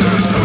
This